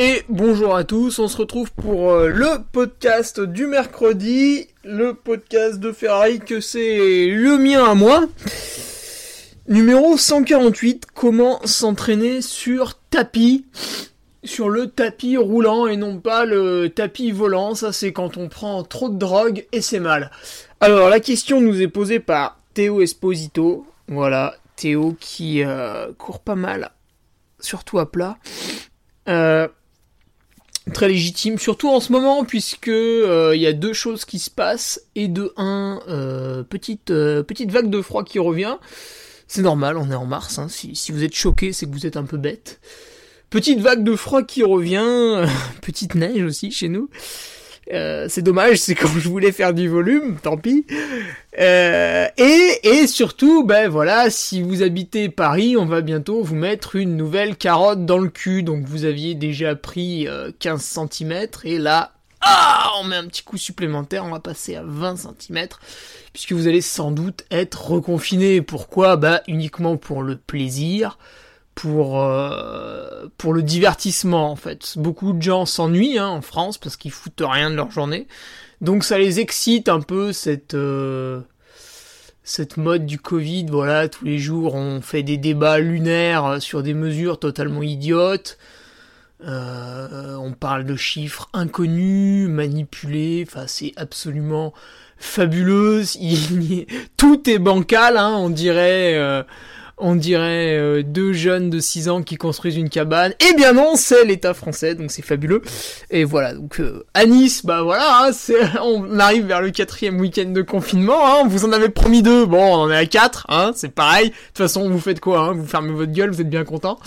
Et bonjour à tous, on se retrouve pour euh, le podcast du mercredi, le podcast de Ferrari que c'est le mien à moi. Numéro 148, comment s'entraîner sur tapis sur le tapis roulant et non pas le tapis volant, ça c'est quand on prend trop de drogue et c'est mal. Alors la question nous est posée par Théo Esposito, voilà, Théo qui euh, court pas mal, surtout à plat. Euh, très légitime, surtout en ce moment puisque euh, il y a deux choses qui se passent et de un euh, petite euh, petite vague de froid qui revient. C'est normal, on est en mars. Hein. Si, si, vous êtes choqué, c'est que vous êtes un peu bête. Petite vague de froid qui revient, petite neige aussi chez nous. Euh, c'est dommage, c'est quand je voulais faire du volume, tant pis. Euh, et, et surtout, ben voilà, si vous habitez Paris, on va bientôt vous mettre une nouvelle carotte dans le cul. Donc vous aviez déjà pris 15 cm et là, ah, on met un petit coup supplémentaire, on va passer à 20 cm, puisque vous allez sans doute être reconfiné. Pourquoi? Bah uniquement pour le plaisir pour euh, pour le divertissement en fait. Beaucoup de gens s'ennuient hein, en France parce qu'ils foutent rien de leur journée. Donc ça les excite un peu cette euh, cette mode du Covid. Voilà, tous les jours on fait des débats lunaires sur des mesures totalement idiotes. Euh, on parle de chiffres inconnus, manipulés. Enfin, c'est absolument fabuleux. tout est bancal, hein, on dirait. On dirait euh, deux jeunes de 6 ans qui construisent une cabane. Eh bien non, c'est l'État français, donc c'est fabuleux. Et voilà, donc euh, à Nice, bah voilà, hein, on arrive vers le quatrième week-end de confinement. Hein, vous en avez promis deux, bon, on en est à quatre, hein, c'est pareil. De toute façon, vous faites quoi hein, Vous fermez votre gueule, vous êtes bien content.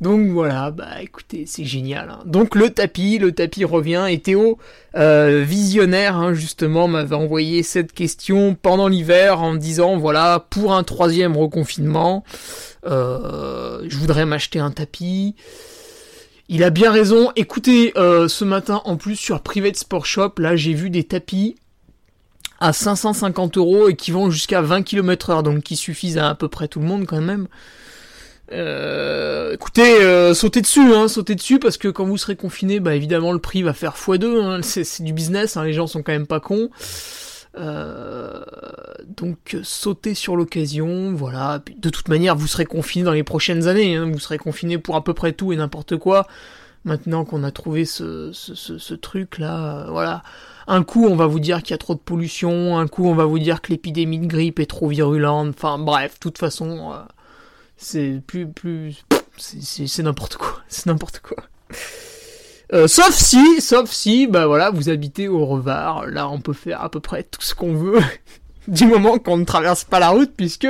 Donc voilà, bah écoutez, c'est génial. Hein. Donc le tapis, le tapis revient. Et Théo, euh, visionnaire, hein, justement, m'avait envoyé cette question pendant l'hiver en me disant, voilà, pour un troisième reconfinement, euh, je voudrais m'acheter un tapis. Il a bien raison. Écoutez, euh, ce matin, en plus, sur Private Sport Shop, là, j'ai vu des tapis à 550 euros et qui vont jusqu'à 20 km heure, donc qui suffisent à à peu près tout le monde quand même. Euh, écoutez, euh, sautez dessus, hein, sautez dessus parce que quand vous serez confiné, bah évidemment le prix va faire x2. Hein, c'est du business, hein, les gens sont quand même pas cons. Euh, donc sautez sur l'occasion, voilà. De toute manière, vous serez confiné dans les prochaines années. Hein, vous serez confiné pour à peu près tout et n'importe quoi. Maintenant qu'on a trouvé ce, truc là, euh, voilà. Un coup, on va vous dire qu'il y a trop de pollution. Un coup, on va vous dire que l'épidémie de grippe est trop virulente. Enfin, bref, toute façon, euh, c'est plus plus c'est n'importe quoi. C'est n'importe quoi. Euh, sauf si sauf si bah voilà vous habitez au Revard là on peut faire à peu près tout ce qu'on veut du moment qu'on ne traverse pas la route puisque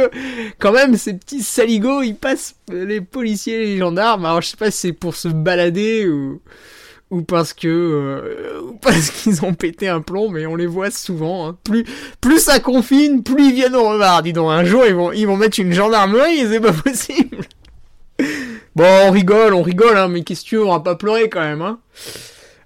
quand même ces petits saligots ils passent les policiers et les gendarmes. Alors je sais pas si c'est pour se balader ou ou parce que euh, ou parce qu'ils ont pété un plomb mais on les voit souvent hein. plus plus ça confine plus ils viennent au revard dis donc un jour ils vont ils vont mettre une gendarmerie c'est pas possible bon on rigole on rigole hein mais qu'est-ce que tu veux on va pas pleurer quand même hein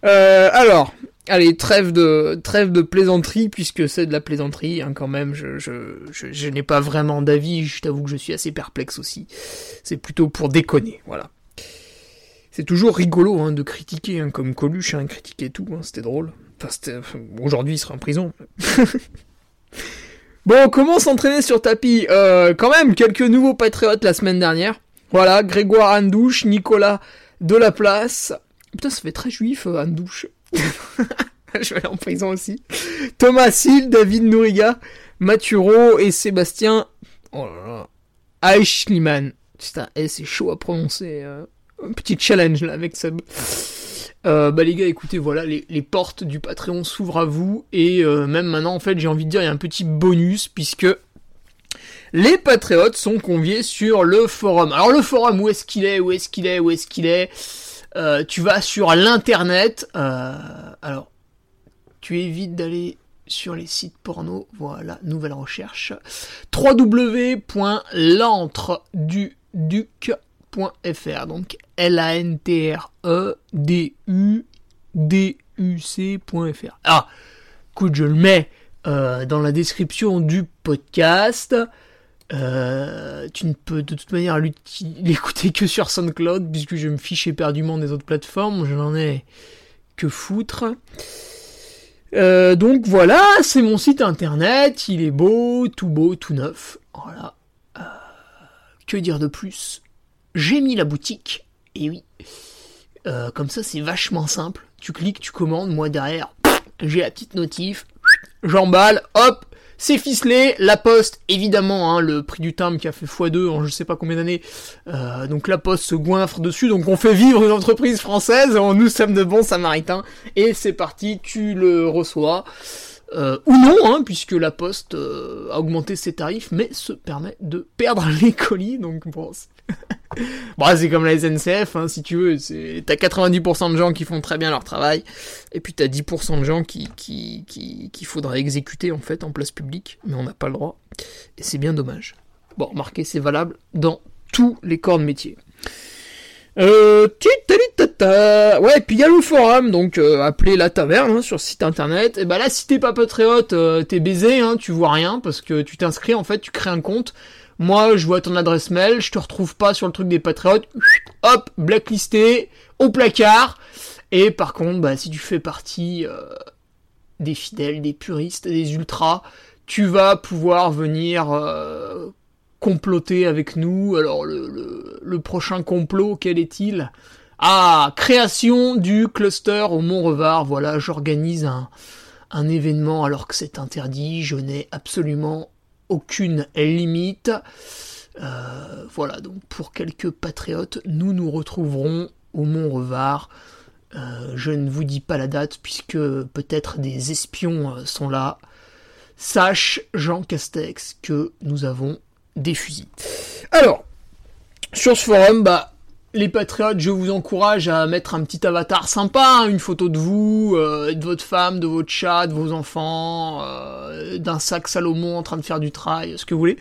euh, alors allez, trêve de trêve de plaisanterie puisque c'est de la plaisanterie hein, quand même. Je je, je, je n'ai pas vraiment d'avis. Je t'avoue que je suis assez perplexe aussi. C'est plutôt pour déconner, voilà. C'est toujours rigolo hein, de critiquer, hein, comme Coluche, hein, critiquer tout. C'était drôle. Enfin, aujourd'hui il sera en prison. bon, comment s'entraîner sur tapis? Euh, Quand même quelques nouveaux patriotes la semaine dernière. Voilà, Grégoire Andouche, Nicolas Delaplace. Putain, ça fait très juif, euh, Andouche. je vais aller en prison aussi. Thomas Hill, David Nouriga, Maturo et Sébastien. Oh là là. Eichliman. Putain, eh, c'est chaud à prononcer. Euh. Un petit challenge là avec Seb. Euh, bah les gars, écoutez, voilà, les, portes du Patreon s'ouvrent à vous et euh, même maintenant, en fait, j'ai envie de dire, il y a un petit bonus puisque les patriotes sont conviés sur le forum. Alors le forum, où est-ce qu'il est? Où est-ce qu'il est? Où est-ce qu'il est, euh, Tu vas sur l'internet. Euh, alors, tu évites d'aller sur les sites porno. Voilà, nouvelle recherche. www.l'entreduduc.fr Donc L-A-N-T-R-E-D-U-D-U-C.fr. Ah, écoute, je le mets euh, dans la description du podcast. Euh, tu ne peux de toute manière l'écouter que sur SoundCloud puisque je me fiche éperdument des autres plateformes, je n'en ai que foutre. Euh, donc voilà, c'est mon site internet, il est beau, tout beau, tout neuf. Voilà. Que dire de plus? J'ai mis la boutique, et oui. Euh, comme ça c'est vachement simple. Tu cliques, tu commandes, moi derrière, j'ai la petite notif, j'emballe, hop, c'est ficelé, la poste, évidemment, hein, le prix du timbre qui a fait x2 en je sais pas combien d'années, euh, donc la poste se goinfre dessus, donc on fait vivre une entreprise française, nous sommes de bons samaritains, et c'est parti, tu le reçois. Euh, ou non, hein, puisque la Poste euh, a augmenté ses tarifs, mais se permet de perdre les colis, donc bon, c'est comme la SNCF, hein, si tu veux, t'as 90% de gens qui font très bien leur travail, et puis t'as 10% de gens qui, qui, qui, qu'il faudra exécuter en fait en place publique, mais on n'a pas le droit, et c'est bien dommage. Bon, remarquez, c'est valable dans tous les corps de métier. Euh, ouais, et puis il y a le forum, donc euh, appelé la taverne hein, sur site internet. Et bah là, si t'es pas patriote, euh, t'es baisé, hein, tu vois rien parce que tu t'inscris en fait, tu crées un compte. Moi, je vois ton adresse mail, je te retrouve pas sur le truc des patriotes. Hop, blacklisté, au placard. Et par contre, bah si tu fais partie euh, des fidèles, des puristes, des ultras, tu vas pouvoir venir comploter avec nous. Alors le, le, prochain complot, quel est-il? Ah, création du cluster au Mont-Revard. Voilà, j'organise un, événement alors que c'est interdit. Je n'ai absolument aucune limite. Euh, voilà, donc pour quelques patriotes, nous nous retrouverons au Mont-Revard. Euh, je ne vous dis pas la date puisque peut-être des espions euh, sont là. Sache, Jean Castex, que nous avons des fusils. Alors, sur ce forum, bah, les patriotes, je vous encourage à mettre un petit avatar sympa, hein, une photo de vous, euh, de votre femme, de votre chat, de vos enfants, euh, d'un sac Salomon en train de faire du trail, ce que vous voulez.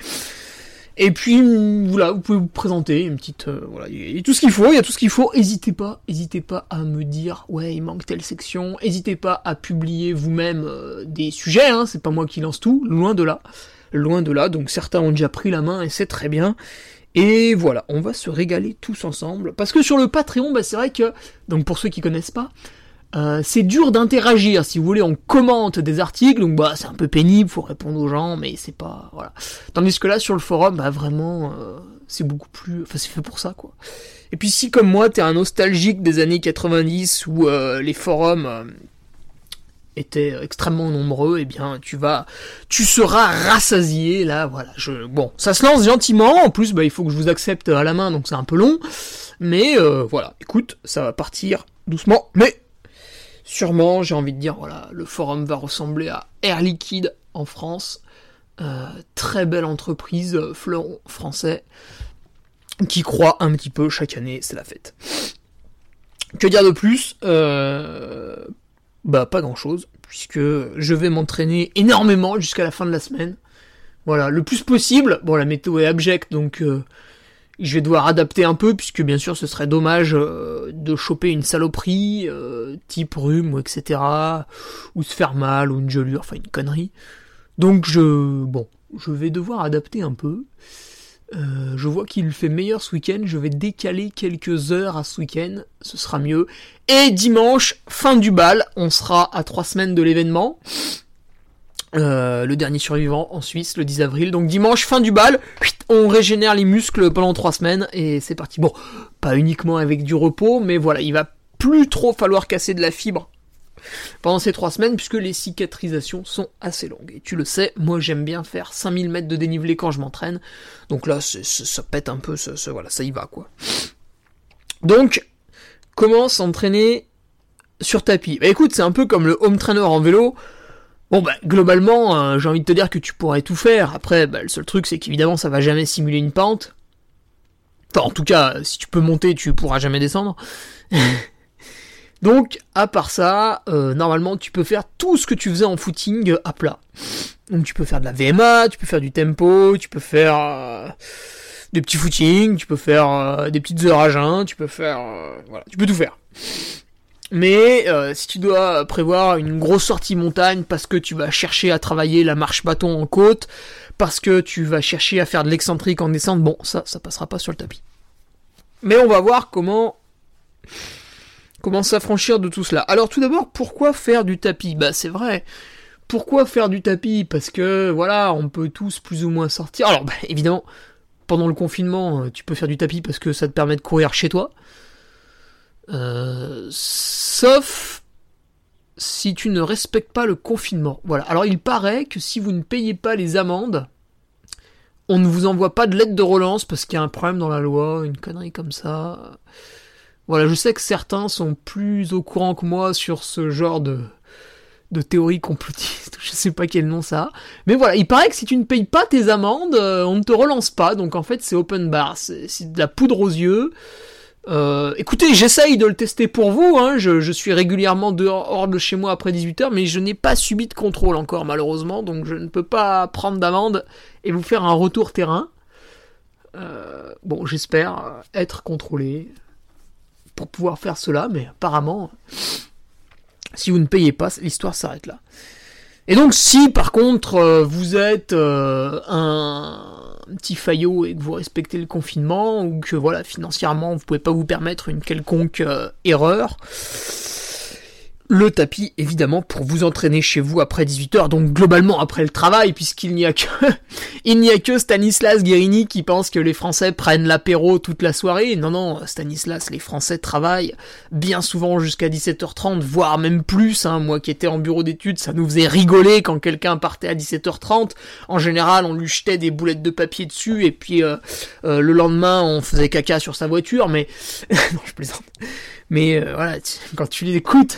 Et puis voilà, vous pouvez vous présenter une petite euh, voilà, il y a tout ce qu'il faut, il y a tout ce qu'il faut. N'hésitez pas, n'hésitez pas à me dire ouais, il manque telle section. N'hésitez pas à publier vous-même des sujets hein, c'est pas moi qui lance tout, loin de là loin de là, donc certains ont déjà pris la main et c'est très bien. Et voilà, on va se régaler tous ensemble. Parce que sur le Patreon, bah, c'est vrai que, donc pour ceux qui connaissent pas, euh, c'est dur d'interagir. Si vous voulez, on commente des articles, donc bah c'est un peu pénible, faut répondre aux gens, mais c'est pas voilà. Tandis que là sur le forum, bah vraiment, euh, c'est beaucoup plus, enfin c'est fait pour ça quoi. Et puis si comme moi t'es un nostalgique des années 90 où euh, les forums étaient extrêmement nombreux, eh bien tu vas, tu seras rassasié là, voilà. Je, bon, ça se lance gentiment. En plus, bah, il faut que je vous accepte à la main, donc c'est un peu long. Mais euh, voilà, écoute, ça va partir doucement, mais sûrement, j'ai envie de dire, voilà, le forum va ressembler à Air Liquide en France. Euh, très belle entreprise, fleuron français, qui croit un petit peu chaque année, c'est la fête. Que dire de plus euh, bah pas grand chose, puisque je vais m'entraîner énormément jusqu'à la fin de la semaine. Voilà, le plus possible. Bon, la météo est abjecte, donc euh, Je vais devoir adapter un peu, puisque bien sûr ce serait dommage euh, de choper une saloperie, type rhume, ou etc. Ou se faire mal, ou une gelure, enfin une connerie. Donc je... Bon, je vais devoir adapter un peu. Euh, je vois qu'il fait meilleur ce week-end, je vais décaler quelques heures à ce week-end, ce sera mieux. Et dimanche, fin du bal, on sera à trois semaines de l'événement. Euh, le dernier survivant en Suisse, le 10 avril. Donc dimanche, fin du bal, on régénère les muscles pendant trois semaines et c'est parti. Bon, pas uniquement avec du repos, mais voilà, il va plus trop falloir casser de la fibre pendant ces trois semaines puisque les cicatrisations sont assez longues. Et tu le sais, moi j'aime bien faire 5000 mètres de dénivelé quand je m'entraîne. Donc là, ça pète un peu, ça, voilà, ça y va quoi. Donc, comment s'entraîner sur tapis? Bah écoute, c'est un peu comme le home trainer en vélo. Bon bah globalement, euh, j'ai envie de te dire que tu pourrais tout faire. Après, bah, le seul truc c'est qu'évidemment ça va jamais simuler une pente. Enfin en tout cas, si tu peux monter, tu pourras jamais descendre. Donc, à part ça, euh, normalement, tu peux faire tout ce que tu faisais en footing à plat. Donc, tu peux faire de la VMA, tu peux faire du tempo, tu peux faire euh, des petits footings, tu peux faire euh, des petites heures à tu peux faire... voilà, tu peux tout faire. Mais si tu dois prévoir une grosse sortie montagne parce que tu vas chercher à travailler la marche bâton en côte, parce que tu vas chercher à faire de l'excentrique en descente, bon, ça, ça passera pas sur le tapis. Mais on va voir comment Comment s'affranchir de tout cela? Alors tout d'abord, pourquoi faire du tapis? Bah c'est vrai. Pourquoi faire du tapis? Parce que voilà, on peut tous plus ou moins sortir. Alors bah, évidemment, pendant le confinement, euh, tu peux faire du tapis parce que ça te permet de courir chez toi. Euh, sauf si tu ne respectes pas le confinement. Voilà. Alors il paraît que si vous ne payez pas les amendes, on ne vous envoie pas de lettre de relance parce qu'il y a un problème dans la loi, une connerie comme ça. Voilà, je sais que certains sont plus au courant que moi sur ce genre de, de théorie complotiste, je sais pas quel nom ça a. Mais voilà, il paraît que si tu ne payes pas tes amendes, euh, on ne te relance pas, donc en fait c'est open bar, c'est de la poudre aux yeux. Euh, écoutez, j'essaye de le tester pour vous, hein. je, suis régulièrement dehors hors de chez moi après 18h, mais je n'ai pas subi de contrôle encore malheureusement, donc je ne peux pas prendre d'amende et vous faire un retour terrain. Euh, bon, j'espère être contrôlé pour pouvoir faire cela, mais apparemment, si vous ne payez pas, l'histoire s'arrête là. Et donc si par contre euh, vous êtes euh, un petit faillot et que vous respectez le confinement ou que voilà financièrement vous pouvez pas vous permettre une quelconque euh, erreur, le tapis évidemment pour vous entraîner chez vous après 18h, donc globalement après le travail, puisqu'il n'y a que il n'y a que Stanislas Guérini qui pense que les Français prennent l'apéro toute la soirée. Non non, Stanislas, les Français travaillent bien souvent jusqu'à 17h30, voire même plus. Hein. Moi qui étais en bureau d'études, ça nous faisait rigoler quand quelqu'un partait à 17h30. En général, on lui jetait des boulettes de papier dessus et puis euh, euh, le lendemain, on faisait caca sur sa voiture. Mais non, je plaisante. Mais euh, voilà, quand tu l'écoutes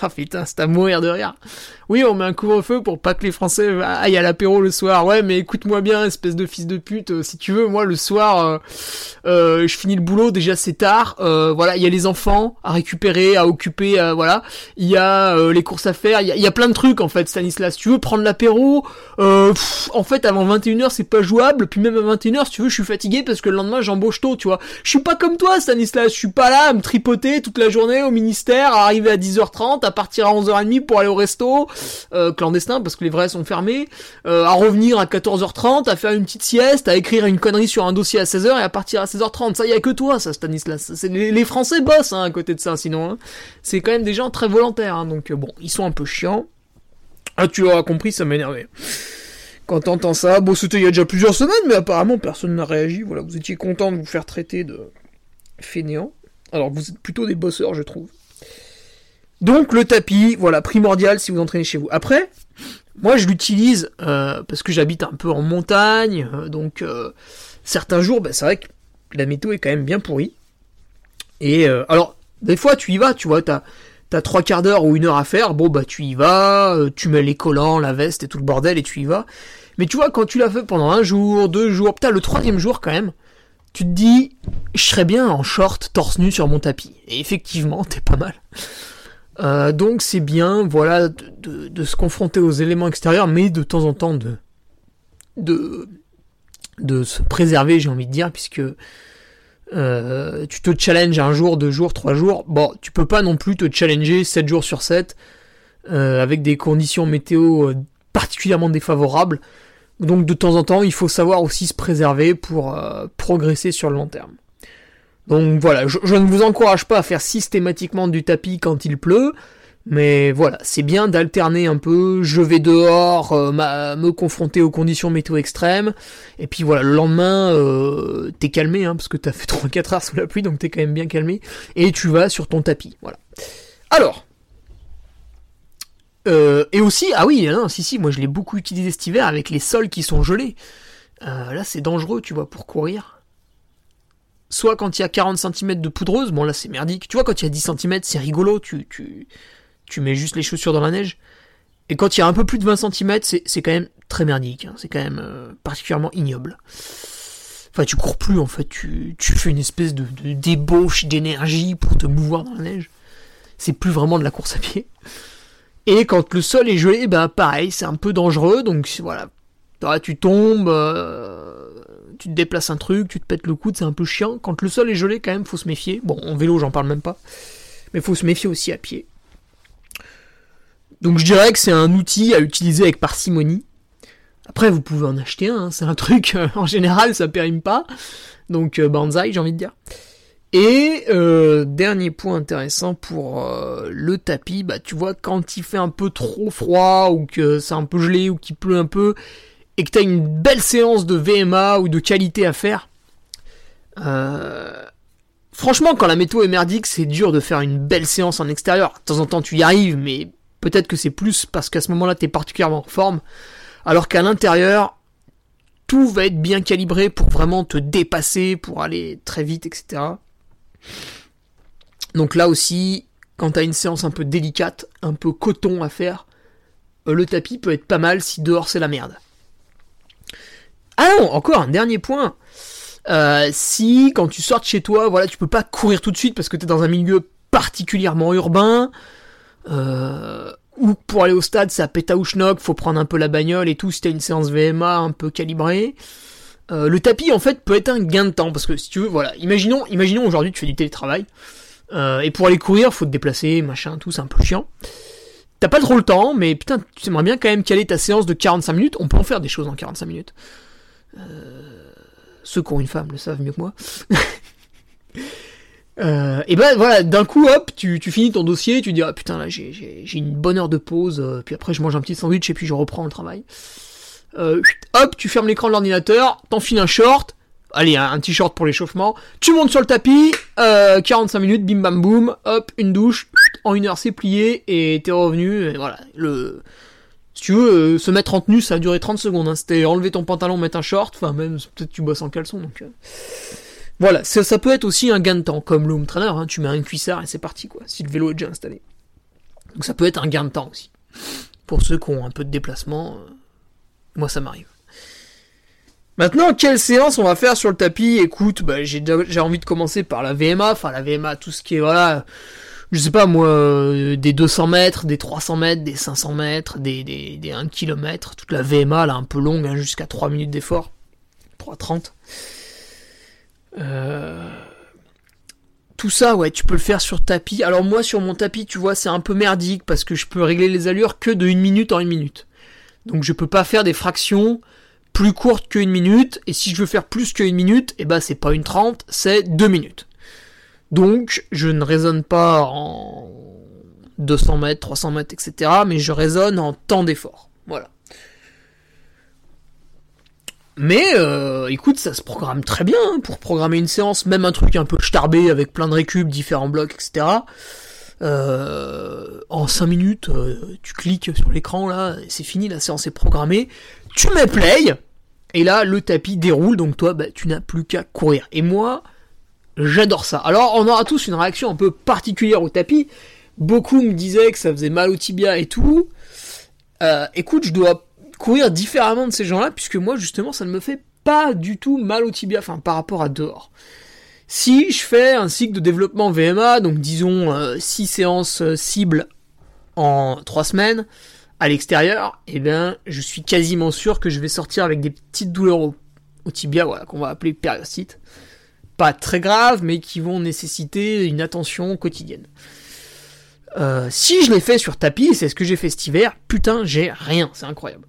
ah putain, c'est à mourir de rire. Oui, on met un couvre-feu pour pas que les Français aillent à l'apéro le soir. Ouais, mais écoute-moi bien, espèce de fils de pute. Euh, si tu veux, moi le soir, euh, euh, je finis le boulot. Déjà c'est tard. voilà, il y a les enfants à récupérer, à occuper. voilà, il y a les courses à faire. Il y, a, plein de trucs en fait, Stanislas. Si tu veux prendre l'apéro, en fait avant 21h c'est pas jouable. Puis même à 21h, si tu veux, je suis fatigué parce que le lendemain j'embauche tôt. Tu vois, je suis pas comme toi, Stanislas. Je suis pas là à me tripoter toute la journée au ministère, à arriver à 10h30, à partir à 11h30 pour aller au resto euh, clandestin parce que les vrais sont fermés, euh, à revenir à 14h30, à faire une petite sieste, à écrire une connerie sur un dossier à 16h et à partir à 16h30. Ça y a que toi, ça, Stanislas. Les, Français bossent hein, à côté de ça, sinon. Hein. C'est quand même des gens très volontaires, hein, donc euh, bon, ils sont un peu chiants. Ah, tu l'auras compris, ça m'énervait. Quand t'entends ça, bon, c'était il y a déjà plusieurs semaines, mais apparemment personne n'a réagi. Voilà, vous étiez content de vous faire traiter de fainéant. Alors vous êtes plutôt des bosseurs, je trouve. Donc le tapis, voilà, primordial si vous entraînez chez vous. Après, moi je l'utilise euh, parce que j'habite un peu en montagne, euh, donc euh, certains jours, ben, c'est vrai que la météo est quand même bien pourrie. Et alors, des fois tu y vas, tu vois, t'as t'as trois quarts d'heure ou une heure à faire, bon bah tu y vas, tu mets les collants, la veste et tout le bordel et tu y vas. Mais tu vois, quand tu l'as fait pendant un jour, deux jours, putain le troisième jour quand même, tu te dis, je serais bien en short, torse nu sur mon tapis. Et effectivement, t'es pas mal. Euh, donc c'est bien, voilà, de, se confronter aux éléments extérieurs, mais de temps en temps de, de, de se préserver, j'ai envie de dire, puisque euh, tu te challenges un jour, deux jours, trois jours. Bon, tu peux pas non plus te challenger 7 jours sur 7 euh, avec des conditions météo euh, particulièrement défavorables. Donc de temps en temps, il faut savoir aussi se préserver pour progresser sur le long terme. Donc voilà, je, ne vous encourage pas à faire systématiquement du tapis quand il pleut. Mais voilà, c'est bien d'alterner un peu, je vais dehors, euh, me confronter aux conditions météo extrêmes, et puis voilà, le lendemain, euh, t'es calmé, hein, parce que t'as fait 3-4 heures sous la pluie, donc t'es quand même bien calmé, et tu vas sur ton tapis, voilà. Alors, euh, et aussi, ah oui, non, si si, moi je l'ai beaucoup utilisé cet hiver avec les sols qui sont gelés. là c'est dangereux, tu vois, pour courir. Soit quand il y a 40 cm de poudreuse, bon là c'est merdique. Tu vois, quand il y a 10 cm, c'est rigolo, tu, tu, tu mets juste les chaussures dans la neige. Et quand il y a un peu plus de 20 cm, c'est quand même très merdique. Hein. C'est quand même euh, particulièrement ignoble. Enfin, tu cours plus en fait. Tu, tu fais une espèce de, débauche d'énergie pour te mouvoir dans la neige. C'est plus vraiment de la course à pied. Et quand le sol est gelé, bah pareil, c'est un peu dangereux. Donc voilà, tu tombes, euh, tu te déplaces un truc, tu te pètes le coude, c'est un peu chiant. Quand le sol est gelé, quand même, faut se méfier. Bon, en vélo, j'en parle même pas. Mais faut se méfier aussi à pied. Donc je dirais que c'est un outil à utiliser avec parcimonie. Après, vous pouvez en acheter un, hein. c'est un truc, euh, en général, ça périme pas. Donc, euh, banzai, j'ai envie de dire. Et euh, dernier point intéressant pour le tapis, bah tu vois quand il fait un peu trop froid ou que c'est un peu gelé ou qu'il pleut un peu et que t'as une belle séance de VMA ou de qualité à faire. franchement, quand la météo est merdique, c'est dur de faire une belle séance en extérieur. De temps en temps, tu y arrives, mais Peut-être que c'est plus parce qu'à ce moment-là, tu es particulièrement en forme. Alors qu'à l'intérieur, tout va être bien calibré pour vraiment te dépasser, pour aller très vite, etc. Donc là aussi, quand tu as une séance un peu délicate, un peu coton à faire, euh, le tapis peut être pas mal si dehors c'est la merde. Ah non, encore un dernier point. Euh, si quand tu sors de chez toi, voilà, tu peux pas courir tout de suite parce que tu es dans un milieu particulièrement urbain, euh, ou pour aller au stade, c'est à Pétaouchnok, faut prendre un peu la bagnole et tout, si t'as une séance VMA un peu calibrée. Euh, le tapis, en fait, peut être un gain de temps, parce que si tu veux, voilà, imaginons, imaginons aujourd'hui tu fais du télétravail, euh, et pour aller courir, faut te déplacer, machin, tout, c'est un peu chiant. T'as pas trop le temps, mais putain, tu aimerais bien quand même caler ta séance de 45 minutes, on peut en faire des choses en 45 minutes. Euh, ceux qui ont une femme le savent mieux que moi. Euh, et ben voilà, d'un coup, hop, tu, finis ton dossier, tu dis ah putain là j'ai une bonne heure de pause, euh, puis après je mange un petit sandwich et puis je reprends le travail. Hop, tu fermes l'écran de l'ordinateur, t'enfiles un short, allez un, t-shirt pour l'échauffement, tu montes sur le tapis, 45 minutes, bim bam boum, hop, une douche, en une heure c'est plié et t'es revenu, et voilà, le... Si tu veux, se mettre en tenue, ça a duré 30 secondes. Hein. C'était enlever ton pantalon, mettre un short, enfin même peut-être tu bosses en caleçon. Donc, voilà, ça, peut être aussi un gain de temps, comme le home trainer, hein, tu mets un cuissard et c'est parti, quoi, si le vélo est déjà installé. Donc ça peut être un gain de temps aussi. Pour ceux qui ont un peu de déplacement, euh, moi ça m'arrive. Maintenant, quelle séance on va faire sur le tapis? Écoute, bah, j'ai envie de commencer par la VMA, enfin la VMA, tout ce qui est, voilà, je sais pas moi, euh, des 200 mètres, des 300 mètres, des 500 mètres, des, des, des 1 km, toute la VMA, là, un peu longue, hein, jusqu'à 3 minutes d'effort, 3.30. Euh, tout ça, ouais, tu peux le faire sur tapis. Alors moi, sur mon tapis, tu vois, c'est un peu merdique parce que je peux régler les allures que de une minute en une minute. Donc je peux pas faire des fractions plus courtes qu'une minute. Et si je veux faire plus qu'une minute, et eh ben c'est pas une 30, c'est deux minutes. Donc je ne raisonne pas en 200 mètres, 300 mètres, etc. Mais je raisonne en temps d'effort. Voilà. Mais euh, écoute, ça se programme très bien hein, pour programmer une séance, même un truc un peu starbé avec plein de récup, différents blocs, etc. Euh, en 5 minutes, euh, tu cliques sur l'écran là, c'est fini, la séance est programmée. Tu mets play, et là le tapis déroule, donc toi bah, tu n'as plus qu'à courir. Et moi, j'adore ça. Alors on aura tous une réaction un peu particulière au tapis. Beaucoup me disaient que ça faisait mal au tibia et tout. écoute, je dois courir différemment de ces gens-là, puisque moi, justement, ça ne me fait pas du tout mal au tibia, enfin, par rapport à dehors. Si je fais un cycle de développement VMA, donc disons 6 euh, séances euh, cibles en 3 semaines, à l'extérieur, eh bien, je suis quasiment sûr que je vais sortir avec des petites douleurs au, au tibia, voilà, qu'on va appeler périostite. Pas très grave, mais qui vont nécessiter une attention quotidienne. Euh, si je l'ai fait sur tapis, c'est ce que j'ai fait cet hiver, putain, j'ai rien, c'est incroyable.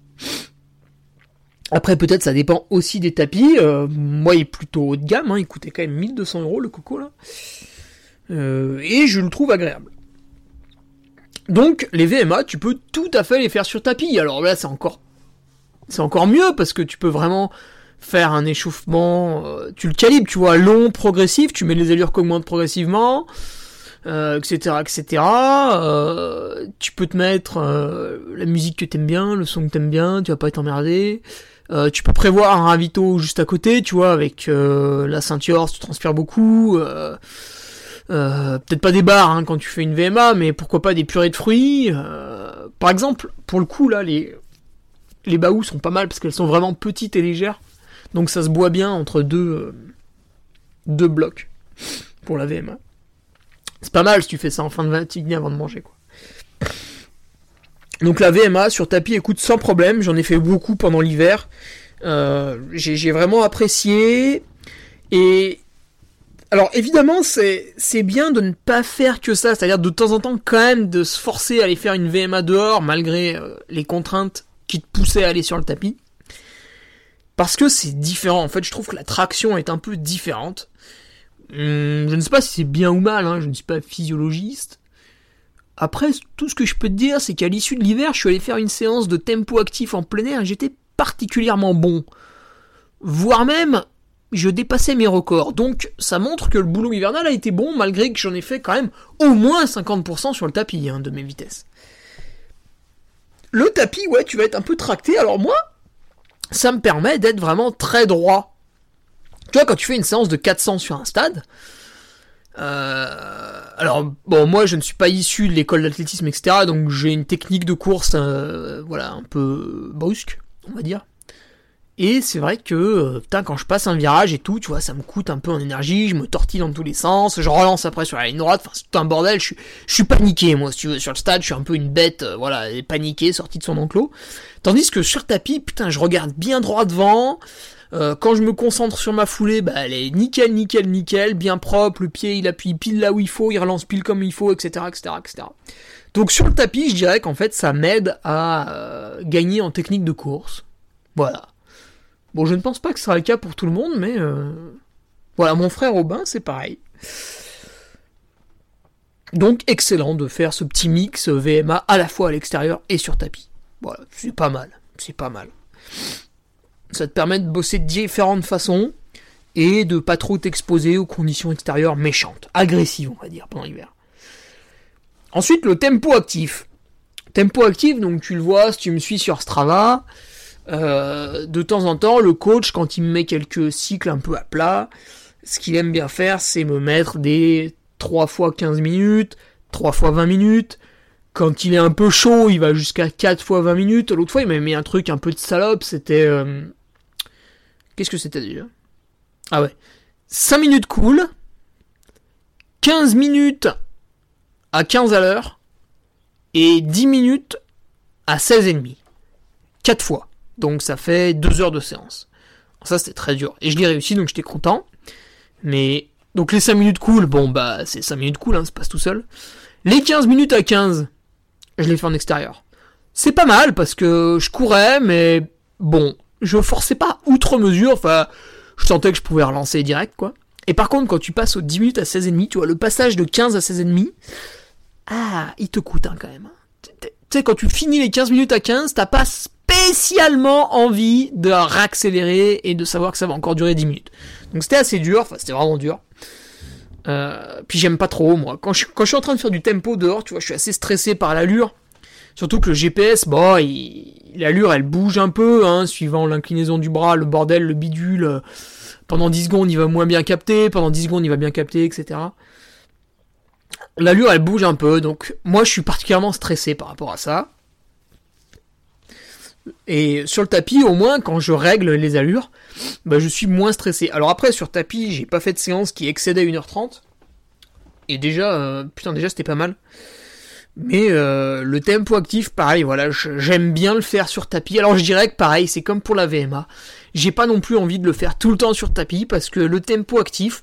Après, peut-être ça dépend aussi des tapis. Euh, moi, il est plutôt haut de gamme, hein, il coûtait quand même 1200 euros le coco là. Euh, et je le trouve agréable. Donc, les VMA, tu peux tout à fait les faire sur tapis. Alors là, c'est encore, c'est encore mieux parce que tu peux vraiment faire un échauffement. tu le calibres, tu vois, long, progressif. Tu mets les allures qui augmentent progressivement etc., euh, etc. Euh, tu peux te mettre euh, la musique que t'aimes bien, le son que t'aimes bien, tu vas pas être emmerdé. tu peux prévoir un ravito juste à côté, tu vois, avec la ceinture tu transpires beaucoup. Peut-être pas des barres hein, quand tu fais une VMA, mais pourquoi pas des purées de fruits. par exemple, pour le coup là, les les baous sont pas mal parce qu'elles sont vraiment petites et légères, donc ça se boit bien entre deux deux blocs pour la VMA. C'est pas mal si tu fais ça en fin de matinée avant de manger, quoi. Donc la VMA sur tapis, écoute, sans problème, j'en ai fait beaucoup pendant l'hiver. Euh, j'ai vraiment apprécié. Et alors évidemment, c'est bien de ne pas faire que ça, c'est-à-dire de temps en temps quand même de se forcer à aller faire une VMA dehors malgré euh, les contraintes qui te poussaient à aller sur le tapis. Parce que c'est différent, en fait je trouve que la traction est un peu différente. Hum, je ne sais pas si c'est bien ou mal, hein, je ne suis pas physiologiste. Après, tout ce que je peux te dire, c'est qu'à l'issue de l'hiver, je suis allé faire une séance de tempo actif en plein air et j'étais particulièrement bon. Voire même, je dépassais mes records. Donc, ça montre que le boulot hivernal a été bon, malgré que j'en ai fait quand même au moins 50% sur le tapis hein, de mes vitesses. Le tapis, ouais, tu vas être un peu tracté. Alors moi, ça me permet d'être vraiment très droit tu vois, quand tu fais une séance de 400 sur un stade, euh, alors bon, moi je ne suis pas issu de l'école d'athlétisme, etc. Donc j'ai une technique de course, euh, voilà, un peu brusque, on va dire. Et c'est vrai que, euh, putain, quand je passe un virage et tout, tu vois, ça me coûte un peu en énergie, je me tortille dans tous les sens, je relance après sur la ligne droite, enfin c'est tout un bordel, je suis, paniqué, moi, si tu veux, sur le stade, je suis un peu une bête, voilà, paniquée, sortie de son enclos. Tandis que sur tapis, putain, je regarde bien droit devant, euh, quand je me concentre sur ma foulée, bah, elle est nickel, nickel, nickel, bien propre, le pied il appuie pile là où il faut, il relance pile comme il faut, etc., etc., etc. Donc sur le tapis, je dirais qu'en fait ça m'aide à euh, gagner en technique de course. Voilà. Bon, je ne pense pas que ce sera le cas pour tout le monde, mais euh, voilà, mon frère Aubin, c'est pareil. Donc excellent de faire ce petit mix VMA à la fois à l'extérieur et sur tapis. Voilà, c'est pas mal, c'est pas mal. Ça te permet de bosser de différentes façons et de pas trop t'exposer aux conditions extérieures méchantes, agressives, on va dire, pendant l'hiver. Ensuite, le tempo actif. Tempo actif, donc tu le vois, si tu me suis sur Strava, euh, de temps en temps, le coach, quand il me met quelques cycles un peu à plat, ce qu'il aime bien faire, c'est me mettre des 3 fois 15 minutes, 3 fois 20 minutes. Quand il est un peu chaud, il va jusqu'à 4 fois 20 minutes. L'autre fois, il m'a mis un truc un peu de salope, c'était... Euh, Qu'est-ce que c'était déjà? Ah ouais. 5 minutes cool, 15 minutes à 15 à l'heure, et 10 minutes à 16,5. 4 fois. Donc ça fait 2 heures de séance. Ça c'était très dur. Et je l'ai réussi, donc j'étais content. Mais. Donc les 5 minutes cool, bon bah c'est 5 minutes cool, hein, ça passe tout seul. Les 15 minutes à 15, je l'ai fait en extérieur. C'est pas mal parce que je courais, mais bon, je forçais pas outre mesure, enfin, je sentais que je pouvais relancer direct, quoi. Et par contre, quand tu passes aux 10 minutes à 16,5, tu vois, le passage de 15 à 16,5, ah, il te coûte, hein, quand même. Tu sais, quand tu finis les 15 minutes à 15, t'as pas spécialement envie de réaccélérer et de savoir que ça va encore durer 10 minutes. Donc c'était assez dur, enfin, c'était vraiment dur. Euh, puis j'aime pas trop, moi. Quand je, quand je suis en train de faire du tempo dehors, tu vois, je suis assez stressé par l'allure. Surtout que le GPS, bon, l'allure elle bouge un peu, hein, suivant l'inclinaison du bras, le bordel, le bidule. Pendant 10 secondes, il va moins bien capter, pendant 10 secondes, il va bien capter, etc. L'allure elle bouge un peu, donc moi je suis particulièrement stressé par rapport à ça. Et sur le tapis, au moins, quand je règle les allures, bah, je suis moins stressé. Alors après, sur tapis, j'ai pas fait de séance qui excédait 1h30. Et déjà, euh, putain, déjà c'était pas mal. Mais euh, le tempo actif, pareil, voilà, j'aime bien le faire sur tapis. Alors je dirais que pareil, c'est comme pour la VMA. J'ai pas non plus envie de le faire tout le temps sur tapis parce que le tempo actif,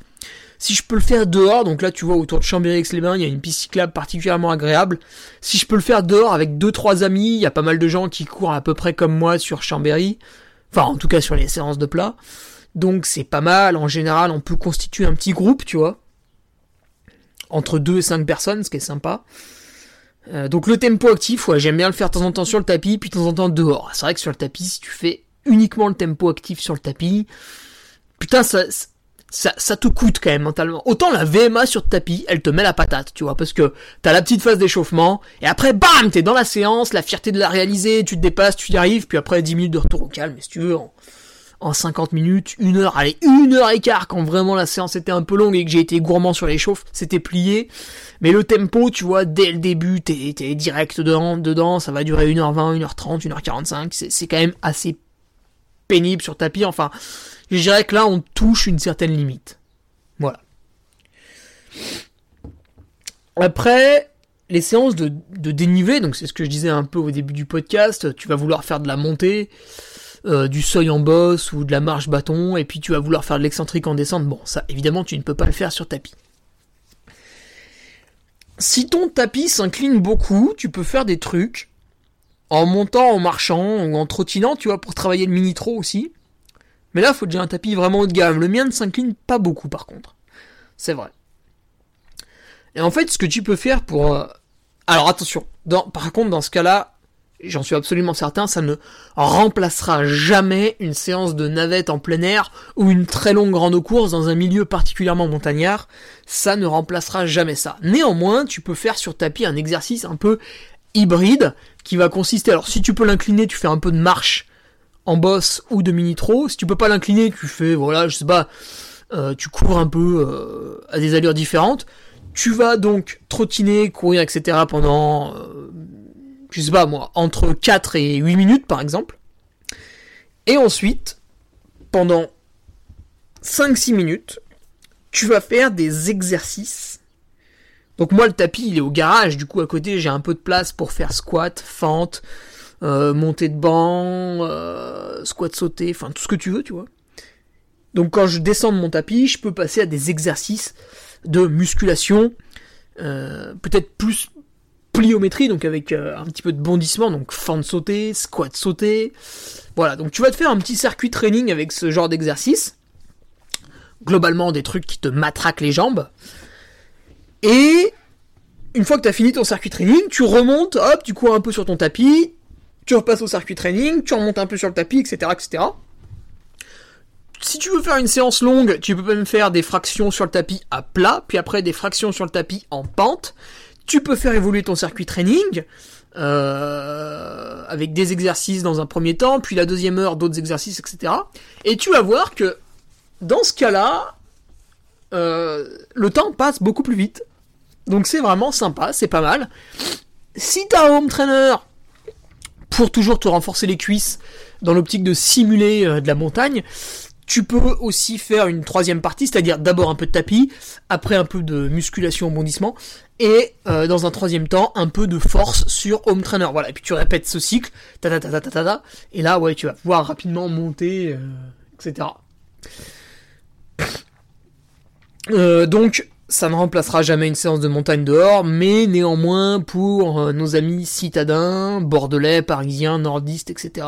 si je peux le faire dehors, donc là tu vois autour de Chambéry-Aix-les-Bains, il y a une piste cyclable particulièrement agréable. Si je peux le faire dehors avec deux trois amis, il y a pas mal de gens qui courent à peu près comme moi sur Chambéry, enfin en tout cas sur les séances de plat. Donc c'est pas mal. En général, on peut constituer un petit groupe, tu vois, entre deux et cinq personnes, ce qui est sympa. Euh, donc le tempo actif, ouais, j'aime bien le faire de temps en temps sur le tapis, puis de temps en temps dehors. C'est vrai que sur le tapis, si tu fais uniquement le tempo actif sur le tapis, putain, ça, ça, ça te coûte quand même mentalement. Autant la VMA sur tapis, elle te met la patate, tu vois, parce que t'as la petite phase d'échauffement, et après, bam, t'es dans la séance, la fierté de la réaliser, tu te dépasses, tu y arrives, puis après 10 minutes de retour au calme, si tu veux, en 50 minutes, une heure, allez, une heure et quart quand vraiment la séance était un peu longue et que j'ai été gourmand sur les chauffes, c'était plié. Mais le tempo, tu vois, dès le début, t'es, t'es direct dedans, dedans, ça va durer 1h20, 1h30, 1h45, c'est, c'est quand même assez pénible sur tapis, enfin, je dirais que là, on touche une certaine limite. Voilà. Après, les séances de, dénivelé, donc c'est ce que je disais un peu au début du podcast, tu vas vouloir faire de la montée, euh, du seuil en bosse ou de la marche bâton, et puis tu vas vouloir faire de l'excentrique en descente. Bon, ça, évidemment, tu ne peux pas le faire sur tapis. Si ton tapis s'incline beaucoup, tu peux faire des trucs en montant, en marchant ou en trottinant, tu vois, pour travailler le mini-tro aussi. Mais là, il faut déjà un tapis vraiment haut de gamme. Le mien ne s'incline pas beaucoup, par contre. C'est vrai. Et en fait, ce que tu peux faire pour... Euh, alors attention, par contre, dans ce cas-là, j'en suis absolument certain, ça ne remplacera jamais une séance de navette en plein air ou une très longue grande course dans un milieu particulièrement montagnard. Ça ne remplacera jamais ça. Néanmoins, tu peux faire sur tapis un exercice un peu hybride qui va consister, alors si tu peux l'incliner, tu fais un peu de marche en boss ou de mini-tro. Si tu peux pas l'incliner, tu fais, voilà, je sais pas, euh, tu cours un peu euh, à des allures différentes. Tu vas donc trottiner, courir, etc. pendant euh, je sais pas moi, entre 4 et 8 minutes par exemple. Et ensuite, pendant 5-6 minutes, tu vas faire des exercices. Donc moi le tapis il est au garage, du coup à côté j'ai un peu de place pour faire squat, fente, euh, montée de banc, euh, squat sauté, enfin tout ce que tu veux, tu vois. Donc quand je descends de mon tapis, je peux passer à des exercices de musculation, euh, peut-être plus pliométrie, donc avec euh, un petit peu de bondissement, donc fente sauter, squat sauter. Voilà, donc tu vas te faire un petit circuit training avec ce genre d'exercice. Globalement, des trucs qui te matraquent les jambes. Et une fois que tu as fini ton circuit training, tu remontes, hop, tu cours un peu sur ton tapis, tu repasses au circuit training, tu remontes un peu sur le tapis, etc., etc. Si tu veux faire une séance longue, tu peux même faire des fractions sur le tapis à plat, puis après des fractions sur le tapis en pente, tu peux faire évoluer ton circuit training euh, avec des exercices dans un premier temps, puis la deuxième heure d'autres exercices, etc. Et tu vas voir que dans ce cas-là, euh, le temps passe beaucoup plus vite. Donc c'est vraiment sympa, c'est pas mal. Si t'as un home trainer pour toujours te renforcer les cuisses dans l'optique de simuler euh, de la montagne, tu peux aussi faire une troisième partie, c'est-à-dire d'abord un peu de tapis, après un peu de musculation au bondissement, et euh, dans un troisième temps un peu de force sur home trainer. Voilà, et puis tu répètes ce cycle, ta ta ta ta ta ta, et là ouais tu vas pouvoir rapidement monter, euh, etc. Euh, donc ça ne remplacera jamais une séance de montagne dehors, mais néanmoins pour nos amis citadins, bordelais, parisiens, nordistes, etc.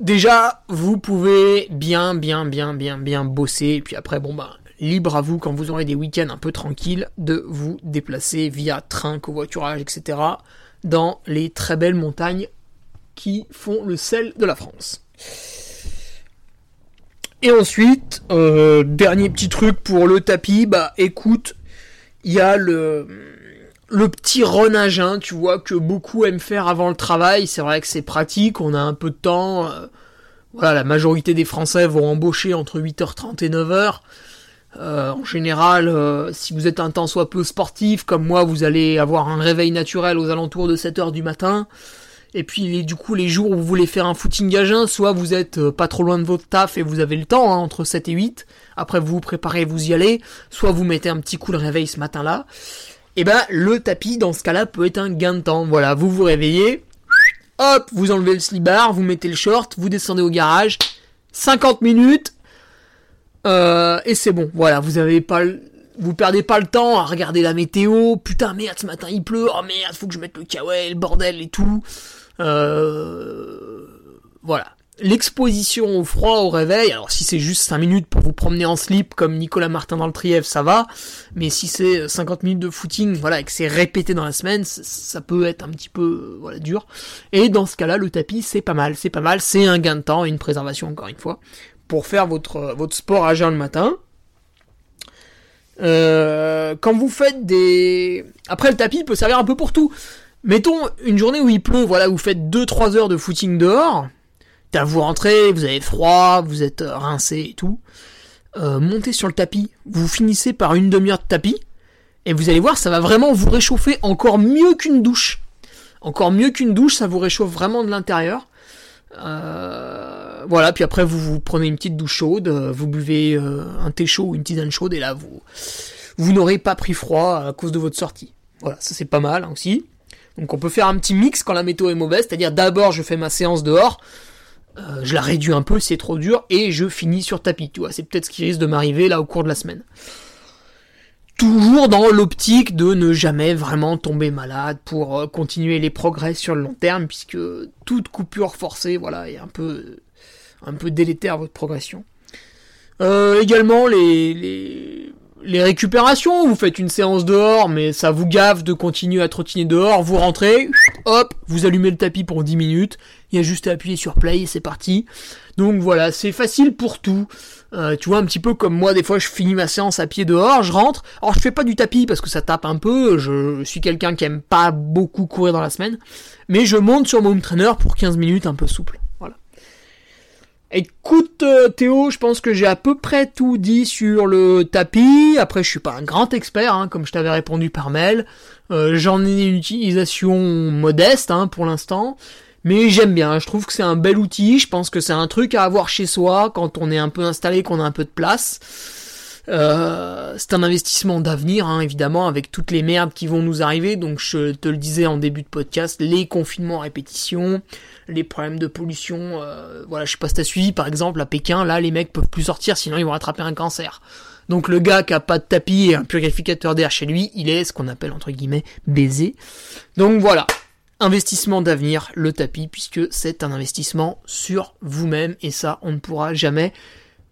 Déjà, vous pouvez bien, bien, bien, bien, bien bosser. Et puis après, bon bah, libre à vous quand vous aurez des week-ends un peu tranquilles de vous déplacer via train, covoiturage, etc. dans les très belles montagnes qui font le sel de la France. Et ensuite, euh, dernier petit truc pour le tapis, bah écoute, il y a le le petit renage, tu vois, que beaucoup aiment faire avant le travail. C'est vrai que c'est pratique, on a un peu de temps. Euh, voilà, la majorité des Français vont embaucher entre 8h30 et 9h. Euh, en général, euh, si vous êtes un temps soit peu sportif, comme moi, vous allez avoir un réveil naturel aux alentours de 7h du matin. Et puis, du coup, les jours où vous voulez faire un footing à jeun, soit vous êtes pas trop loin de votre taf et vous avez le temps, hein, entre 7 et 8. Après, vous vous préparez, vous y allez. Soit vous mettez un petit coup de réveil ce matin-là. et ben le tapis dans ce cas-là peut être un gain de temps. Voilà, vous vous réveillez, hop, vous enlevez le slibard, vous mettez le short, vous descendez au garage, 50 minutes, euh, et c'est bon. Voilà, vous avez pas vous perdez pas le temps à regarder la météo. Putain, merde, ce matin il pleut. Oh merde, faut que je mette le kawaii, le bordel et tout. Euh, voilà. L'exposition au froid au réveil, alors si c'est juste 5 minutes pour vous promener en slip comme Nicolas Martin dans le Trièvre, ça va. Mais si c'est 50 minutes de footing, voilà, et que c'est répété dans la semaine, ça peut être un petit peu euh, voilà dur. Et dans ce cas-là, le tapis, c'est pas mal, c'est pas mal, c'est un gain de temps et une préservation encore une fois pour faire votre, votre sport à jeun le matin. Euh, quand vous faites des... Après le tapis peut servir un peu pour tout. Mettons une journée où il pleut, voilà, vous faites 2-3 heures de footing dehors. T'as vous rentrez, vous avez froid, vous êtes rincé et tout. Euh, montez sur le tapis, vous finissez par une demi-heure de tapis, et vous allez voir, ça va vraiment vous réchauffer encore mieux qu'une douche. Encore mieux qu'une douche, ça vous réchauffe vraiment de l'intérieur. Euh, voilà, puis après vous, vous prenez une petite douche chaude, euh, vous buvez euh, un thé chaud ou une tisane chaude et là vous vous n'aurez pas pris froid à cause de votre sortie. Voilà, ça c'est pas mal hein, aussi. Donc on peut faire un petit mix quand la météo est mauvaise, c'est-à-dire d'abord je fais ma séance dehors, je la réduis un peu, c'est trop dur, et je finis sur tapis. Tu vois, c'est peut-être ce qui risque de m'arriver là au cours de la semaine toujours dans l'optique de ne jamais vraiment tomber malade pour euh, continuer les progrès sur le long terme, puisque toute coupure forcée, voilà, est un peu, délétère à votre progression. Euh, également les, les récupérations, vous faites une séance dehors, mais ça vous gave de continuer à trottiner dehors, vous rentrez, hop, vous allumez le tapis pour 10 minutes, il y a juste à appuyer sur play et c'est parti. Donc voilà, c'est facile pour tout. Euh, tu vois, un petit peu comme moi, des fois je finis ma séance à pied dehors, je rentre. Alors je fais pas du tapis parce que ça tape un peu, je suis quelqu'un qui aime pas beaucoup courir dans la semaine, mais je monte sur mon trainer pour 15 minutes un peu souple. Écoute euh, Théo, je pense que j'ai à peu près tout dit sur le tapis. Après, je suis pas un grand expert, hein, comme je t'avais répondu par mail. Euh, j'en ai une utilisation modeste hein, pour l'instant. Mais j'aime bien, je trouve que c'est un bel outil, je pense que c'est un truc à avoir chez soi quand on est un peu installé, qu'on a un peu de place. Euh, c'est un investissement d'avenir, hein, évidemment, avec toutes les merdes qui vont nous arriver. Donc je te le disais en début de podcast, les confinements à répétition, les problèmes de pollution. Euh, voilà, je sais pas si t'as suivi, par exemple, à Pékin, là, les mecs peuvent plus sortir, sinon ils vont attraper un cancer. Donc le gars qui a pas de tapis et un purificateur d'air chez lui, il est ce qu'on appelle entre guillemets baisé. Donc voilà, investissement d'avenir, le tapis, puisque c'est un investissement sur vous-même, et ça, on ne pourra jamais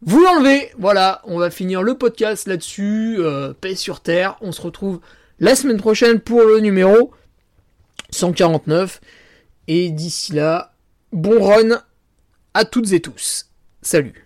vous l'enlever. Voilà, on va finir le podcast là-dessus, euh, paix sur terre, on se retrouve la semaine prochaine pour le numéro 149, et d'ici là, bon run à toutes et tous. Salut